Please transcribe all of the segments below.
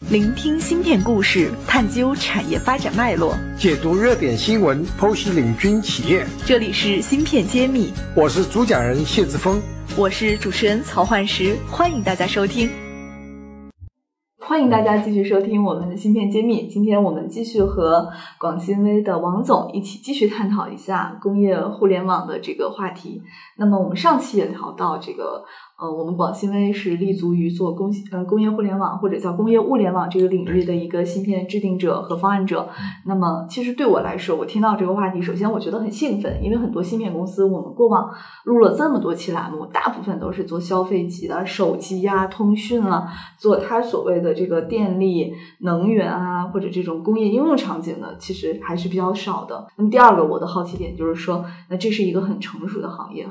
聆听芯片故事，探究产业发展脉络，解读热点新闻，剖析领军企业。这里是芯片揭秘，我是主讲人谢志峰，我是主持人曹焕石，欢迎大家收听。欢迎大家继续收听我们的芯片揭秘。今天我们继续和广信微的王总一起继续探讨一下工业互联网的这个话题。那么我们上期也聊到这个。呃，我们广信微是立足于做工呃工业互联网或者叫工业物联网这个领域的一个芯片制定者和方案者。那么，其实对我来说，我听到这个话题，首先我觉得很兴奋，因为很多芯片公司，我们过往录了这么多期栏目，大部分都是做消费级的手机呀、通讯啊，做它所谓的这个电力、能源啊，或者这种工业应用场景的，其实还是比较少的。那么第二个，我的好奇点就是说，那这是一个很成熟的行业。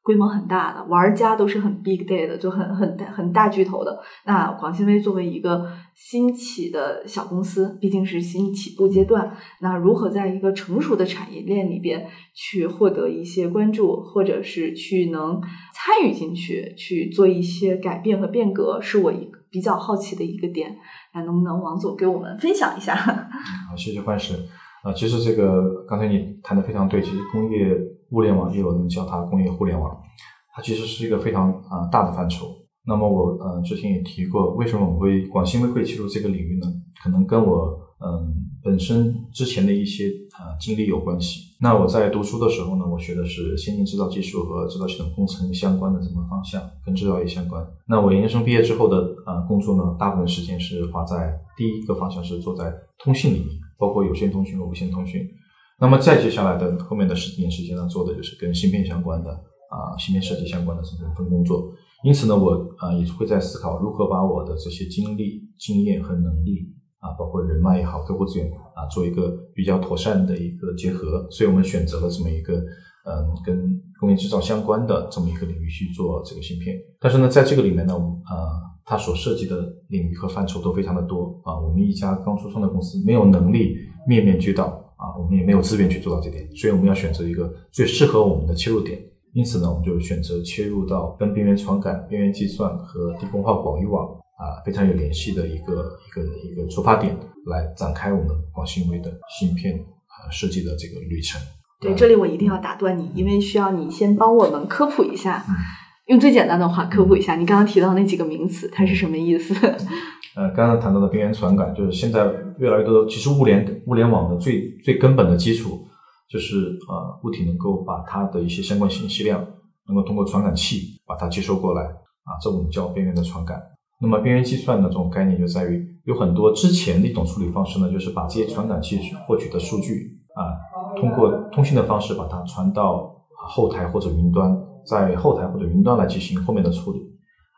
规模很大的玩家都是很 big day 的，就很很很大巨头的。那广信威作为一个新起的小公司，毕竟是新起步阶段，那如何在一个成熟的产业链里边去获得一些关注，或者是去能参与进去去做一些改变和变革，是我一个比较好奇的一个点。那能不能王总给我们分享一下？好，谢谢幻石。啊，其实这个刚才你谈的非常对，其实工业物联网也有人叫它工业互联网，它其实是一个非常啊大的范畴。那么我呃之前也提过，为什么我会广西微会切入这个领域呢？可能跟我嗯本身之前的一些啊经历有关系。那我在读书的时候呢，我学的是先进制造技术和制造系统工程相关的这么方向，跟制造业相关。那我研究生毕业之后的啊工作呢，大部分时间是花在第一个方向是做在通信领域。包括有线通讯和无线通讯，那么再接下来的后面的十几年时间呢，做的就是跟芯片相关的啊，芯片设计相关的这种份工作。因此呢，我啊也会在思考如何把我的这些经历、经验和能力啊，包括人脉也好、客户资源啊，做一个比较妥善的一个结合。所以我们选择了这么一个嗯，跟工业制造相关的这么一个领域去做这个芯片。但是呢，在这个里面呢，啊。它所涉及的领域和范畴都非常的多啊！我们一家刚初创的公司没有能力面面俱到啊，我们也没有资源去做到这点，所以我们要选择一个最适合我们的切入点。因此呢，我们就选择切入到跟边缘传感、边缘计算和低功耗广域网啊非常有联系的一个一个一个出发点，来展开我们广信微的芯片啊设计的这个旅程。对，这里我一定要打断你，因为需要你先帮我们科普一下。用最简单的话科普一下，你刚刚提到那几个名词，它是什么意思？呃，刚刚谈到的边缘传感，就是现在越来越多的，其实物联物联网的最最根本的基础，就是呃物体能够把它的一些相关信息量，能够通过传感器把它接收过来，啊，这我们叫边缘的传感。那么边缘计算的这种概念就在于，有很多之前的一种处理方式呢，就是把这些传感器获取的数据啊，通过通信的方式把它传到后台或者云端。在后台或者云端来进行后面的处理，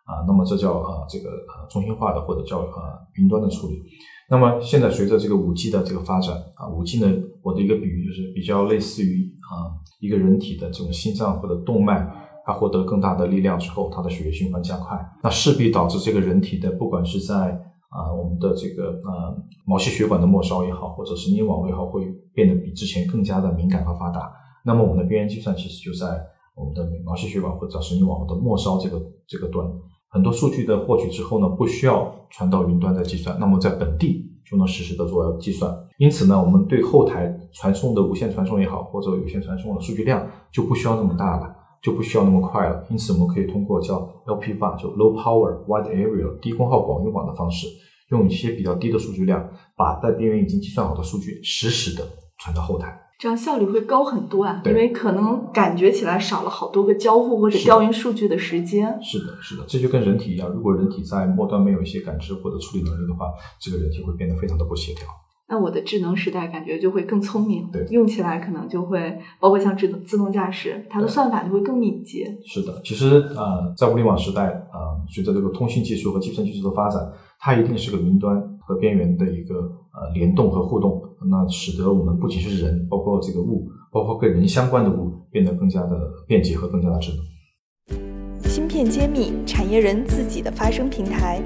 啊，那么这叫呃这个中心化的或者叫呃云端的处理。那么现在随着这个五 G 的这个发展啊，五 G 呢，我的一个比喻就是比较类似于啊一个人体的这种心脏或者动脉，它获得更大的力量之后，它的血液循环加快，那势必导致这个人体的不管是在啊我们的这个呃毛细血管的末梢也好，或者神经网络也好，会变得比之前更加的敏感和发达。那么我们的边缘计算其实就在。我们的毛细血管或者神经网络的末梢这个这个端，很多数据的获取之后呢，不需要传到云端再计算，那么在本地就能实时的做计算。因此呢，我们对后台传送的无线传送也好，或者有线传送的数据量就不需要那么大了，就不需要那么快了。因此，我们可以通过叫 LPWAN，就 Low Power Wide Area 低功耗广域网的方式，用一些比较低的数据量，把在边缘已经计算好的数据实时的传到后台。这样效率会高很多啊，因为可能感觉起来少了好多个交互或者调用数据的时间。是的，是的，这就跟人体一样，如果人体在末端没有一些感知或者处理能力的话，这个人体会变得非常的不协调。那我的智能时代感觉就会更聪明，对，用起来可能就会，包括像自动自动驾驶，它的算法就会更敏捷。是的，其实呃，在物联网时代啊，随着这个通信技术和计算技术的发展，它一定是个云端和边缘的一个呃联动和互动，那使得我们不仅是人，包括这个物。包括跟人相关的物变得更加的便捷和更加的智能。芯片揭秘，产业人自己的发声平台，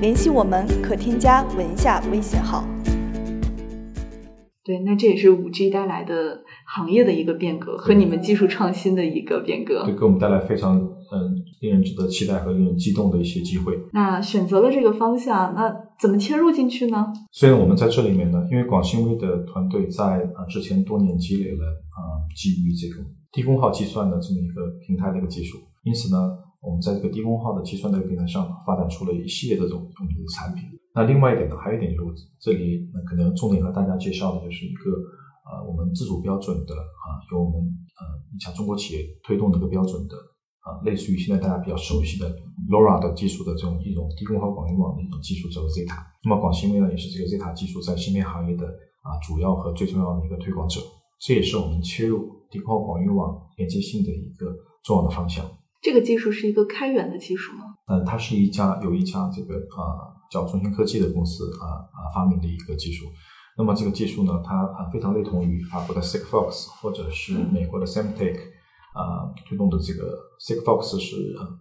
联系我们可添加文下微信号。对，那这也是五 G 带来的行业的一个变革，和你们技术创新的一个变革，对，给我们带来非常嗯令人值得期待和令人激动的一些机会。那选择了这个方向，那怎么切入进去呢？所以我们在这里面呢，因为广信微的团队在啊之前多年积累了啊基于这个低功耗计算的这么一个平台的一个技术，因此呢，我们在这个低功耗的计算的平台上发展出了一系列的这种我们的产品。那另外一点呢，还有一点就是这里那可能重点和大家介绍的就是一个呃我们自主标准的啊由我们呃一家中国企业推动的一个标准的。啊，类似于现在大家比较熟悉的 LoRa 的技术的这种一种低功耗广域网的一种技术，叫做 Zeta。那么广信微呢，也是这个 Zeta 技术在芯片行业的啊主要和最重要的一个推广者。这也是我们切入低功耗广域网连接性的一个重要的方向。这个技术是一个开源的技术吗？嗯，它是一家有一家这个啊叫中兴科技的公司啊啊发明的一个技术。那么这个技术呢，它啊非常类同于法国的 Sigfox 或者是美国的 Semtech。啊，推动的这个 Sigfox 是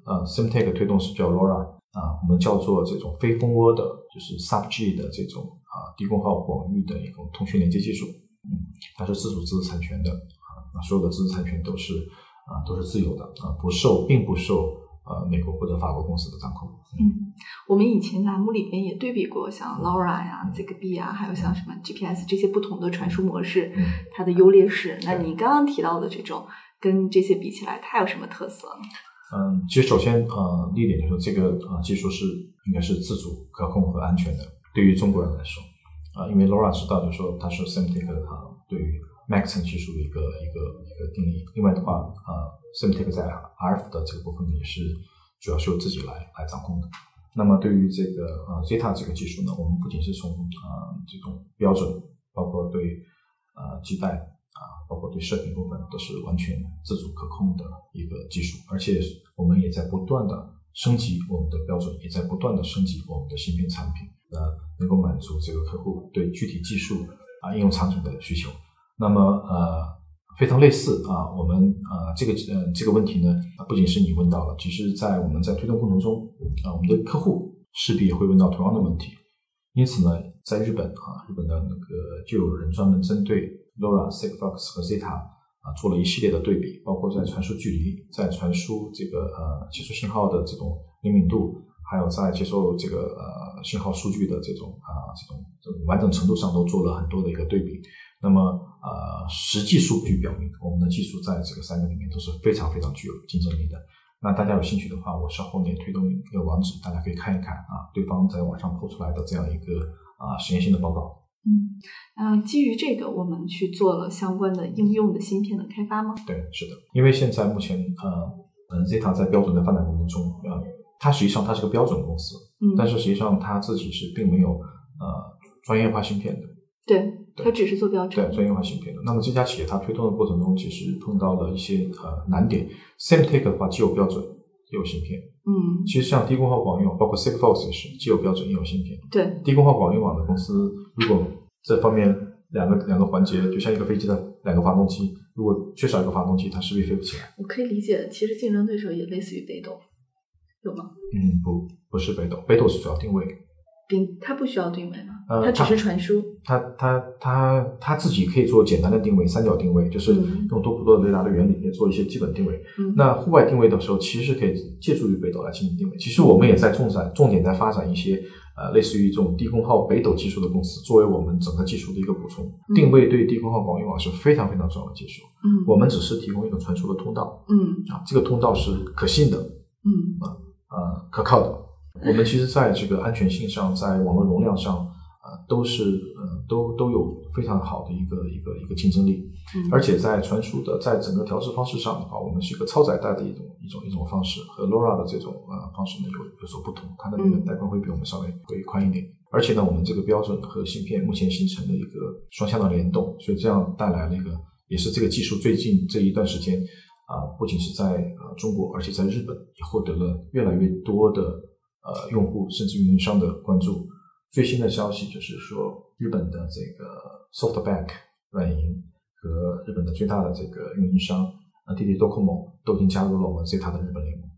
呃 s i m t e c 推动是叫 LoRa 啊，我们叫做这种非蜂窝的，就是 Sub G 的这种啊低功耗广域的一种通讯连接技术，嗯，它是自主知识产权的啊，所有的知识产权都是啊都是自由的啊，不受并不受呃美国或者法国公司的掌控。嗯，我们以前栏目里边也对比过像 LoRa 呀、Zigbee 啊，还有像什么 GPS 这些不同的传输模式，它的优劣势。那你刚刚提到的这种。跟这些比起来，它有什么特色呢？嗯，其实首先，呃，第一点就是说，这个呃技术是应该是自主、可控和安全的。对于中国人来说，啊，因为 Laura 知道，就是说它是 Semtech 啊对于 Maxon 技术的一个一个一个定义。另外的话，呃，Semtech 在 RF 的这个部分也是主要是由自己来来掌控的。那么对于这个呃 Zeta 这个技术呢，我们不仅是从啊这种标准，包括对呃基带。啊，包括对射频部分都是完全自主可控的一个技术，而且我们也在不断的升级我们的标准，也在不断的升级我们的芯片产品，呃，能够满足这个客户对具体技术啊应用场景的需求。那么呃，非常类似啊，我们呃这个呃这个问题呢，不仅是你问到了，其实在我们在推动过程中啊，我们的客户势必也会问到同样的问题。因此呢，在日本啊，日本的那个就有人专门针对。LoRa、Sigfox 和 Zeta 啊，做了一系列的对比，包括在传输距离、在传输这个呃接收信号的这种灵敏度，还有在接受这个呃信号数据的这种啊这种这种完整程度上，都做了很多的一个对比。那么呃，实际数据表明，我们的技术在这个三个里面都是非常非常具有竞争力的。那大家有兴趣的话，我稍后面推动一个网址，大家可以看一看啊，对方在网上抛出来的这样一个啊实验性的报告。嗯，呃，基于这个，我们去做了相关的应用的芯片的开发吗？对，是的，因为现在目前，呃，嗯，Zeta 在标准的发展过程中，呃，它实际上它是个标准公司，嗯，但是实际上它自己是并没有呃专业化芯片的，对，它只是做标准，对，专业化芯片的。那么这家企业它推动的过程中，其实碰到了一些呃难点。Semtech 的话既有标准，也有芯片，嗯，其实像低功耗广域网，包括 Sigfox 也是既有标准又有芯片，对，低功耗广域网的公司如果这方面两个两个环节，就像一个飞机的两个发动机，如果缺少一个发动机，它势必飞不起来。我可以理解，其实竞争对手也类似于北斗，有吗？嗯，不，不是北斗，北斗是主要定位。定它不需要定位吗？呃，它只是传输。它它它它自己可以做简单的定位，三角定位，就是用多普勒雷达的原理，可以做一些基本定位。嗯，那户外定位的时候，其实可以借助于北斗来进行定位。其实我们也在重展重点在发展一些。呃，类似于这种低功耗北斗技术的公司，作为我们整个技术的一个补充，定位对低功耗广域网是非常非常重要的技术。嗯，我们只是提供一个传输的通道。嗯，啊，这个通道是可信的。嗯，啊呃可靠的。我们其实在这个安全性上，在网络容量上，呃，都是呃都都有非常好的一个一个一个竞争力。嗯，而且在传输的在整个调试方式上的话，我们是一个超载带的一种一种一种方式，和 LoRa 的这种呃方式呢有有所不同，它的那个带宽会比我们稍微会宽一点。而且呢，我们这个标准和芯片目前形成了一个双向的联动，所以这样带来了一个也是这个技术最近这一段时间啊，不仅是在呃中国，而且在日本也获得了越来越多的呃用户甚至运营商的关注。最新的消息就是说，日本的这个 SoftBank 软银。和日本的最大的这个运营商啊滴滴多酷某都已经加入了我们 Zeta 的日本联盟，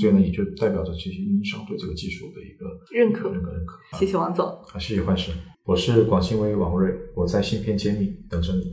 所以呢，也就代表着这些运营商对这个技术的一个认可、认可、认可。谢谢王总，啊，谢谢幻视，我是广信威王瑞，我在芯片揭秘等着你。